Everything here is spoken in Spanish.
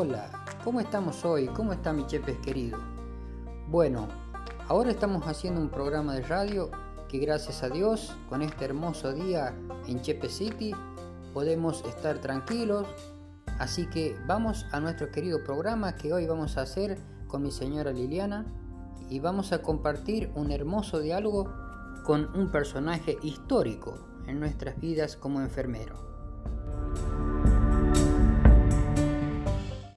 Hola, ¿cómo estamos hoy? ¿Cómo está mi Chepes querido? Bueno, ahora estamos haciendo un programa de radio que gracias a Dios, con este hermoso día en Chepe City, podemos estar tranquilos. Así que vamos a nuestro querido programa que hoy vamos a hacer con mi señora Liliana y vamos a compartir un hermoso diálogo con un personaje histórico en nuestras vidas como enfermero.